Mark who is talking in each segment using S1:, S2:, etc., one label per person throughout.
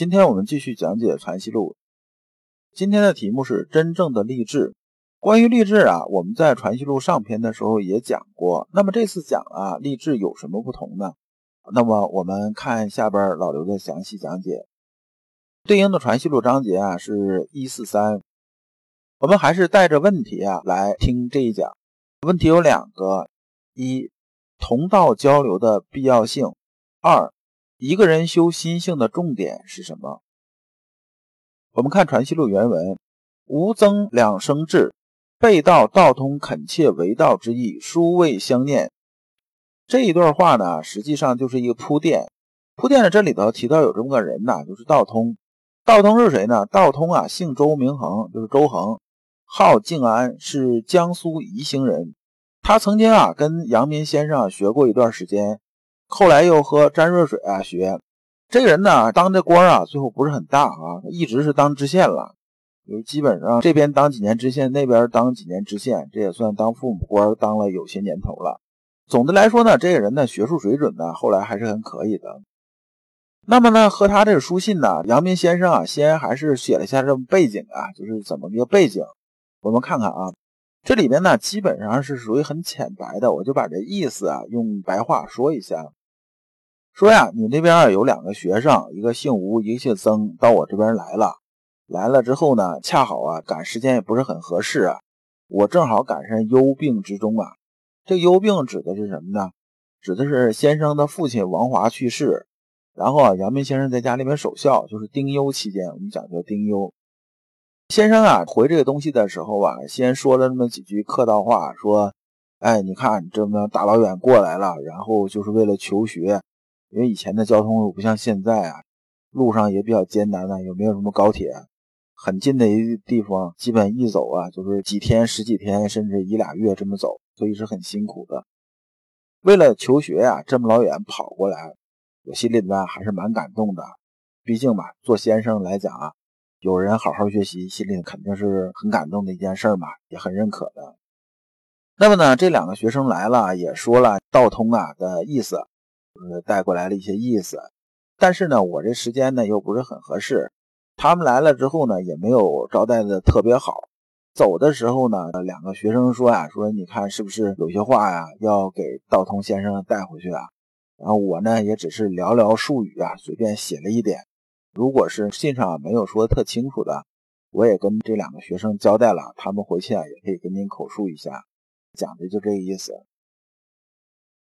S1: 今天我们继续讲解《传习录》，今天的题目是真正的励志。关于励志啊，我们在《传习录》上篇的时候也讲过。那么这次讲啊，励志有什么不同呢？那么我们看下边老刘的详细讲解。对应的《传习录》章节啊是一四三。我们还是带着问题啊来听这一讲。问题有两个：一、同道交流的必要性；二。一个人修心性的重点是什么？我们看《传习录》原文：“吾增两生智，背道道通，恳切为道之意，殊未相念。”这一段话呢，实际上就是一个铺垫。铺垫的这里头提到有这么个人呐，就是道通。道通是谁呢？道通啊，姓周，名恒，就是周恒，号静安，是江苏宜兴人。他曾经啊，跟阳明先生学过一段时间。后来又和詹瑞水啊学，这个人呢当的官啊，最后不是很大啊，一直是当知县了，就是基本上这边当几年知县，那边当几年知县，这也算当父母官，当了有些年头了。总的来说呢，这个人呢学术水准呢后来还是很可以的。那么呢，和他这个书信呢，阳明先生啊先还是写了一下这背景啊，就是怎么一个背景，我们看看啊。这里边呢基本上是属于很浅白的，我就把这意思啊用白话说一下。说呀，你那边有两个学生，一个姓吴，一个姓曾，到我这边来了。来了之后呢，恰好啊，赶时间也不是很合适啊。我正好赶上忧病之中啊。这忧病指的是什么呢？指的是先生的父亲王华去世，然后啊，阳明先生在家里面守孝，就是丁忧期间，我们讲叫丁忧。先生啊，回这个东西的时候啊，先说了那么几句客套话，说：“哎，你看这么大老远过来了，然后就是为了求学。”因为以前的交通路不像现在啊，路上也比较艰难呢，也没有什么高铁，很近的一个地方，基本一走啊就是几天、十几天，甚至一俩月这么走，所以是很辛苦的。为了求学呀，这么老远跑过来，我心里呢还是蛮感动的。毕竟嘛，做先生来讲啊，有人好好学习，心里肯定是很感动的一件事嘛，也很认可的。那么呢，这两个学生来了，也说了道通啊的意思。呃，带过来了一些意思，但是呢，我这时间呢又不是很合适。他们来了之后呢，也没有招待的特别好。走的时候呢，两个学生说呀：“说你看是不是有些话呀，要给道通先生带回去啊？”然后我呢，也只是寥寥数语啊，随便写了一点。如果是信上没有说特清楚的，我也跟这两个学生交代了，他们回去啊也可以跟您口述一下，讲的就这个意思。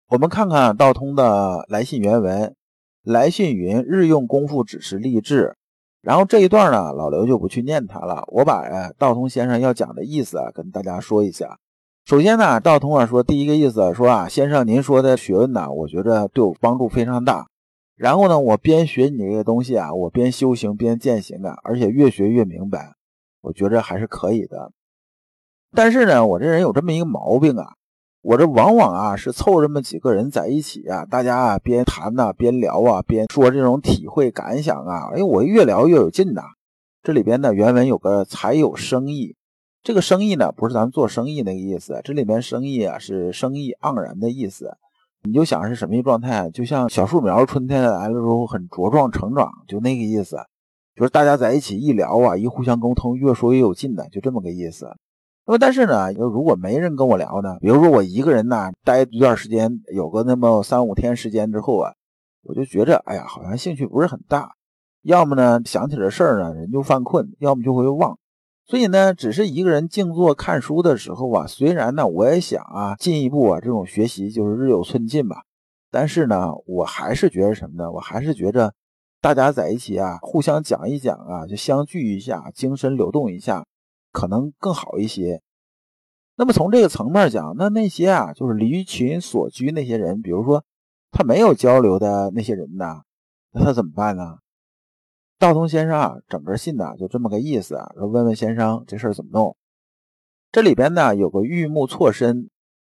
S1: 我们看看道通的来信原文。来信云：“日用功夫只是励志。”然后这一段呢，老刘就不去念它了。我把道通先生要讲的意思啊，跟大家说一下。首先呢，道通啊说，第一个意思说啊，先生您说的学问呢，我觉得对我帮助非常大。然后呢，我边学你这个东西啊，我边修行边践行的，而且越学越明白，我觉着还是可以的。但是呢，我这人有这么一个毛病啊。我这往往啊是凑这么几个人在一起啊，大家啊边谈呐边聊啊边说这种体会感想啊，哎，我越聊越有劲呐。这里边呢原文有个才有生意，这个生意呢不是咱们做生意那个意思，这里边生意啊是生意盎然的意思。你就想是什么一状态，就像小树苗春天来了之后很茁壮成长，就那个意思，就是大家在一起一聊啊，一互相沟通，越说越有劲的，就这么个意思。那么，但是呢，如果没人跟我聊呢，比如说我一个人呢，待一段时间，有个那么三五天时间之后啊，我就觉着，哎呀，好像兴趣不是很大。要么呢，想起这事儿呢，人就犯困；要么就会忘。所以呢，只是一个人静坐看书的时候啊，虽然呢，我也想啊，进一步啊，这种学习就是日有寸进吧。但是呢，我还是觉得什么呢？我还是觉着，大家在一起啊，互相讲一讲啊，就相聚一下，精神流动一下。可能更好一些。那么从这个层面讲，那那些啊，就是离群所居那些人，比如说他没有交流的那些人呢，那他怎么办呢？道通先生啊，整个信呢就这么个意思啊，说问问先生这事儿怎么弄。这里边呢有个欲目错身，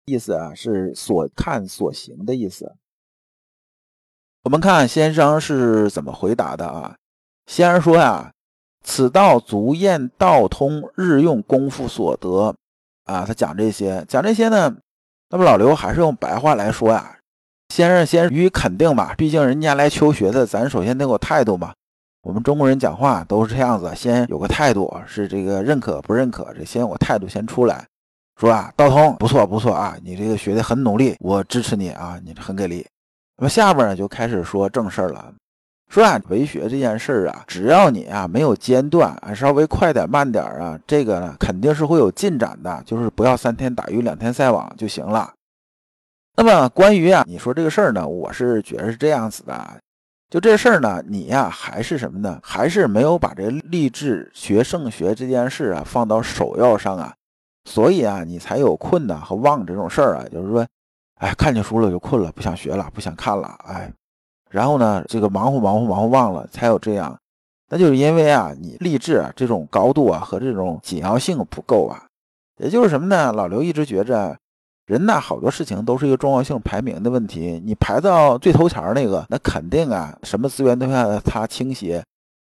S1: 意思啊是所看所行的意思。我们看先生是怎么回答的啊？先生说呀，此道足验道通日用功夫所得啊。他讲这些，讲这些呢，那么老刘还是用白话来说呀。先生先予以肯定吧，毕竟人家来求学的，咱首先得有态度嘛。我们中国人讲话都是这样子，先有个态度，是这个认可不认可，这先有个态度先出来，说啊，道通不错不错啊，你这个学的很努力，我支持你啊，你很给力。那么下边呢就开始说正事儿了，说啊为学这件事儿啊，只要你啊没有间断啊，稍微快点慢点啊，这个呢肯定是会有进展的，就是不要三天打鱼两天晒网就行了。那么关于啊你说这个事儿呢，我是觉得是这样子的，就这事儿呢，你呀还是什么呢？还是没有把这励志学圣学这件事啊放到首要上啊，所以啊你才有困难和忘这种事儿啊，就是说。哎，看见书了就困了，不想学了，不想看了。哎，然后呢，这个忙活忙活忙活忘了，才有这样。那就是因为啊，你励志啊这种高度啊和这种紧要性不够啊。也就是什么呢？老刘一直觉着，人呐好多事情都是一个重要性排名的问题。你排到最头前那个，那肯定啊什么资源都向他倾斜，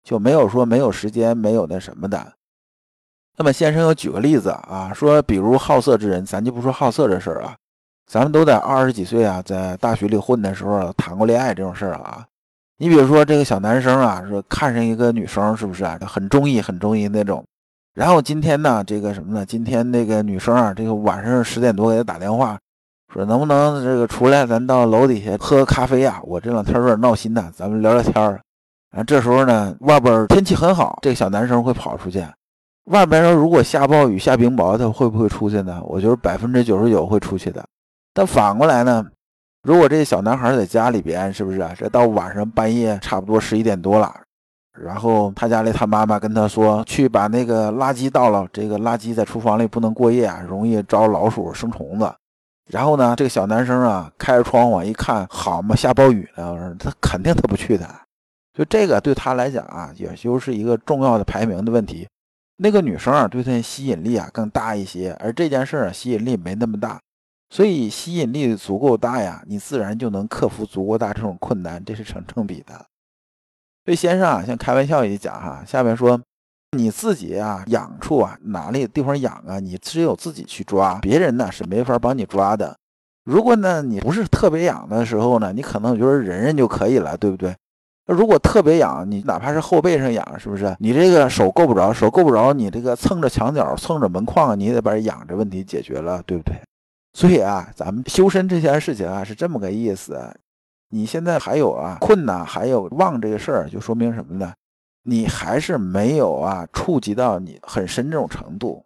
S1: 就没有说没有时间没有那什么的。那么先生又举个例子啊，说比如好色之人，咱就不说好色这事儿啊。咱们都在二十几岁啊，在大学里混的时候谈过恋爱这种事儿啊。你比如说这个小男生啊，说看上一个女生，是不是啊很中意、很中意那种？然后今天呢，这个什么呢？今天那个女生啊，这个晚上十点多给他打电话，说能不能这个出来，咱到楼底下喝个咖啡啊？我这两天有点闹心呐，咱们聊聊天儿。啊，这时候呢，外边天气很好，这个小男生会跑出去。外边说如果下暴雨、下冰雹，他会不会出去呢？我觉得百分之九十九会出去的。但反过来呢，如果这小男孩在家里边，是不是啊？这到晚上半夜差不多十一点多了，然后他家里他妈妈跟他说，去把那个垃圾倒了。这个垃圾在厨房里不能过夜啊，容易招老鼠生虫子。然后呢，这个小男生啊，开着窗户一看，好嘛，下暴雨了，他肯定他不去的。就这个对他来讲啊，也就是一个重要的排名的问题。那个女生啊，对他吸引力啊更大一些，而这件事啊，吸引力没那么大。所以吸引力足够大呀，你自然就能克服足够大这种困难，这是成正比的。所以先生啊，像开玩笑一讲哈，下面说你自己啊痒处啊哪里地方痒啊，你只有自己去抓，别人呢是没法帮你抓的。如果呢你不是特别痒的时候呢，你可能就是忍忍就可以了，对不对？如果特别痒，你哪怕是后背上痒，是不是？你这个手够不着，手够不着，你这个蹭着墙角、蹭着门框，你也得把痒这问题解决了，对不对？所以啊，咱们修身这件事情啊，是这么个意思。你现在还有啊困难，还有忘这个事儿，就说明什么呢？你还是没有啊触及到你很深这种程度。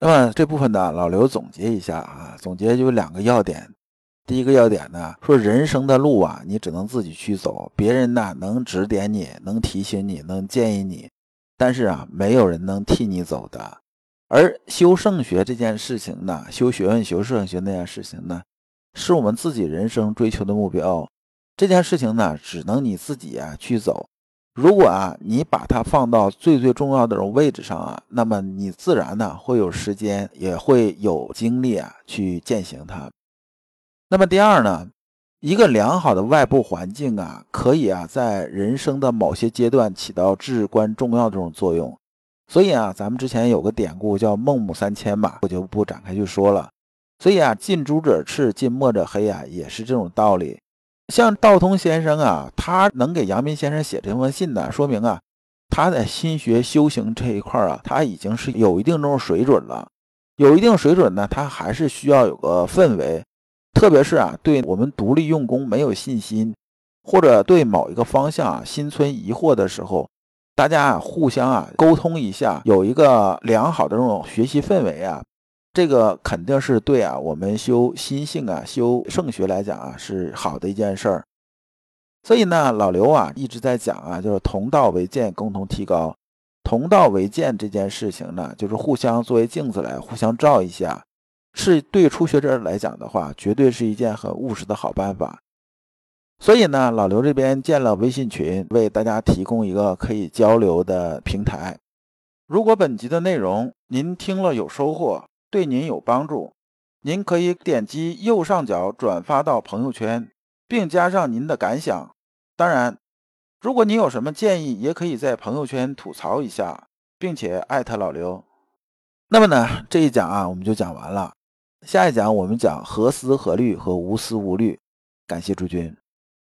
S1: 那么这部分呢，老刘总结一下啊，总结就两个要点。第一个要点呢，说人生的路啊，你只能自己去走，别人呢能指点你，能提醒你，能建议你，但是啊，没有人能替你走的。而修圣学这件事情呢，修学问、修圣学那件事情呢，是我们自己人生追求的目标。这件事情呢，只能你自己啊去走。如果啊你把它放到最最重要的这种位置上啊，那么你自然呢会有时间，也会有精力啊去践行它。那么第二呢，一个良好的外部环境啊，可以啊在人生的某些阶段起到至关重要的这种作用。所以啊，咱们之前有个典故叫“孟母三迁”嘛，我就不展开去说了。所以啊，近朱者赤，近墨者黑啊，也是这种道理。像道通先生啊，他能给阳明先生写这封信呢，说明啊，他在心学修行这一块啊，他已经是有一定这种水准了。有一定水准呢，他还是需要有个氛围，特别是啊，对我们独立用功没有信心，或者对某一个方向啊心存疑惑的时候。大家啊，互相啊沟通一下，有一个良好的这种学习氛围啊，这个肯定是对啊。我们修心性啊，修圣学来讲啊，是好的一件事儿。所以呢，老刘啊一直在讲啊，就是同道为鉴，共同提高。同道为鉴这件事情呢，就是互相作为镜子来互相照一下，是对初学者来讲的话，绝对是一件很务实的好办法。所以呢，老刘这边建了微信群，为大家提供一个可以交流的平台。如果本集的内容您听了有收获，对您有帮助，您可以点击右上角转发到朋友圈，并加上您的感想。当然，如果您有什么建议，也可以在朋友圈吐槽一下，并且艾特老刘。那么呢，这一讲啊，我们就讲完了。下一讲我们讲何思何虑和无思无虑。感谢诸君。